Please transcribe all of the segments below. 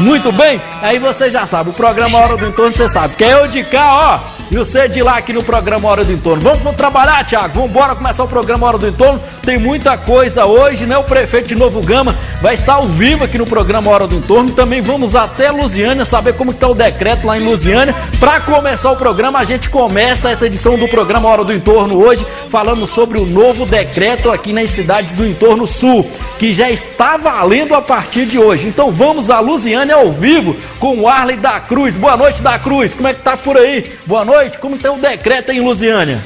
Muito bem, aí você já sabe, o programa Hora do Entorno você sabe, que é eu de cá, ó, e você de lá aqui no programa Hora do Entorno. Vamos, vamos trabalhar, Tiago, vamos embora começar o programa Hora do Entorno. Tem muita coisa hoje, né? O prefeito de Novo Gama vai estar ao vivo aqui no programa Hora do Entorno. Também vamos até Lusiânia saber como está o decreto lá em Lusiânia. Para começar o programa, a gente começa essa edição do programa Hora do Entorno hoje falando sobre o novo decreto aqui nas cidades do entorno sul, que já está valendo a partir de hoje. Então vamos a Lusiânia ao vivo com o Arley da Cruz. Boa noite, da Cruz. Como é que tá por aí? Boa noite noite. Como está o decreto em Lusiânia?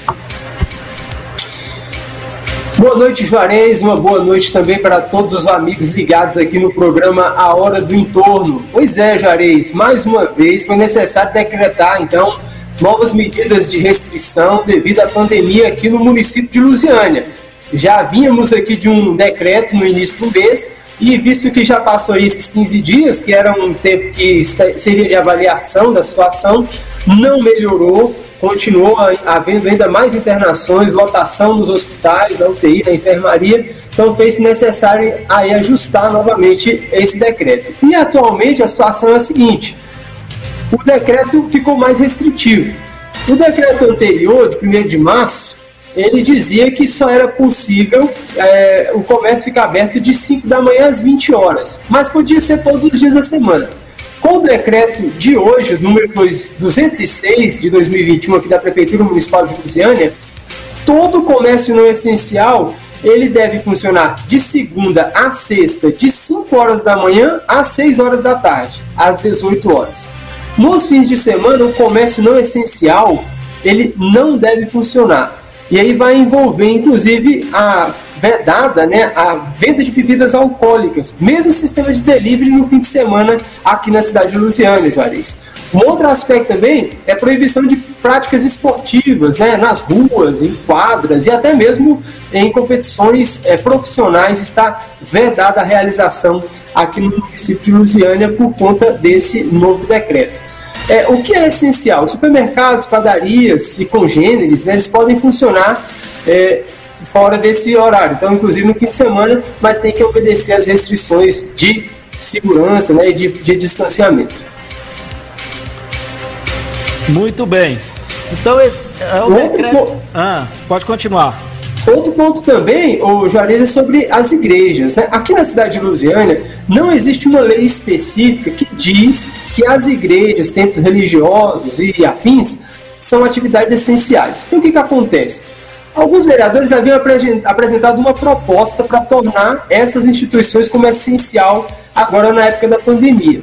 Boa noite, Juarez. Uma boa noite também para todos os amigos ligados aqui no programa A Hora do Entorno. Pois é, Juarez, mais uma vez foi necessário decretar, então, novas medidas de restrição devido à pandemia aqui no município de Lusiânia. Já vínhamos aqui de um decreto no início do mês e visto que já passou esses 15 dias, que era um tempo que seria de avaliação da situação, não melhorou, continuou havendo ainda mais internações, lotação nos hospitais, na UTI, na enfermaria, então fez-se necessário aí ajustar novamente esse decreto. E atualmente a situação é a seguinte: o decreto ficou mais restritivo. O decreto anterior, de 1 de março, ele dizia que só era possível é, o comércio ficar aberto de 5 da manhã às 20 horas, mas podia ser todos os dias da semana. Com o decreto de hoje, número 206 de 2021 aqui da Prefeitura Municipal de Lusiânia, todo comércio não essencial ele deve funcionar de segunda a sexta, de 5 horas da manhã às 6 horas da tarde, às 18 horas. Nos fins de semana, o comércio não essencial ele não deve funcionar. E aí vai envolver, inclusive, a vedada né, a venda de bebidas alcoólicas, mesmo sistema de delivery no fim de semana aqui na cidade de Lusiânia, Juarez. Um outro aspecto também é proibição de práticas esportivas né, nas ruas, em quadras e até mesmo em competições é, profissionais está vedada a realização aqui no município de Lusiânia por conta desse novo decreto. É, o que é essencial? Supermercados, padarias e congêneres, né, eles podem funcionar é, fora desse horário. Então, inclusive no fim de semana, mas tem que obedecer às restrições de segurança né, e de, de distanciamento. Muito bem. Então, esse é o Outro decreto... Ah, pode continuar. Outro ponto também, o Juarez, é sobre as igrejas. Né? Aqui na cidade de Lusiânia, não existe uma lei específica que diz que as igrejas, templos religiosos e afins são atividades essenciais. Então, o que, que acontece? Alguns vereadores haviam apresentado uma proposta para tornar essas instituições como essencial agora na época da pandemia.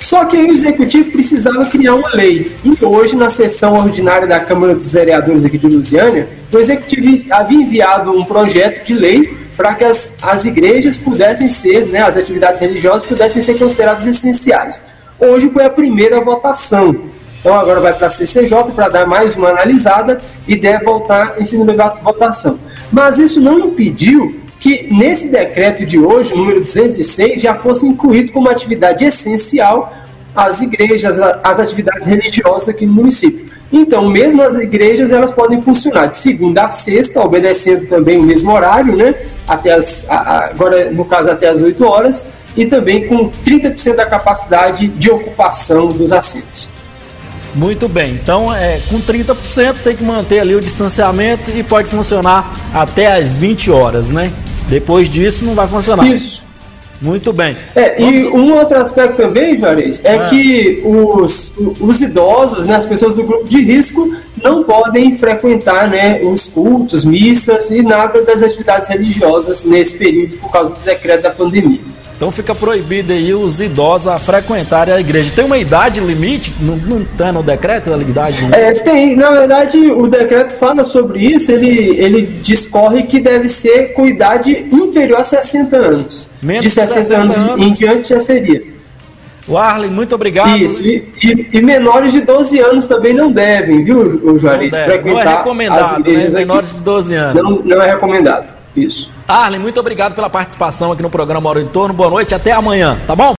Só que o executivo precisava criar uma lei. E hoje, na sessão ordinária da Câmara dos Vereadores aqui de Lusiânia, o executivo havia enviado um projeto de lei para que as, as igrejas pudessem ser, né, as atividades religiosas pudessem ser consideradas essenciais. Hoje foi a primeira votação. Então agora vai para a CCJ para dar mais uma analisada e deve voltar em segunda votação. Mas isso não impediu que nesse decreto de hoje, número 206, já fosse incluído como atividade essencial as igrejas, as atividades religiosas aqui no município. Então, mesmo as igrejas, elas podem funcionar de segunda a sexta, obedecendo também o mesmo horário, né? Até as, agora, no caso, até as 8 horas, e também com 30% da capacidade de ocupação dos assentos. Muito bem, então é, com 30% tem que manter ali o distanciamento e pode funcionar até as 20 horas, né? Depois disso não vai funcionar. Isso. Muito bem. É, e um outro aspecto também, Juarez, é ah. que os, os idosos, né, as pessoas do grupo de risco, não podem frequentar né, os cultos, missas e nada das atividades religiosas nesse período por causa do decreto da pandemia. Então fica proibido aí os idosos a frequentarem a igreja. Tem uma idade limite? Não, não tá no decreto a idade limite? É, tem. Na verdade, o decreto fala sobre isso. Ele, ele discorre que deve ser com idade inferior a 60 anos. Menos de 60, 60 anos, anos em diante já seria. O Arlen, muito obrigado. Isso, e, e, e, menores de 12 anos também não devem, viu, Juarez? Frequentar não é recomendado, né? Menores de 12 anos. Não, não é recomendado. Isso. Arlen, muito obrigado pela participação aqui no programa Hora em Torno. Boa noite, até amanhã, tá bom?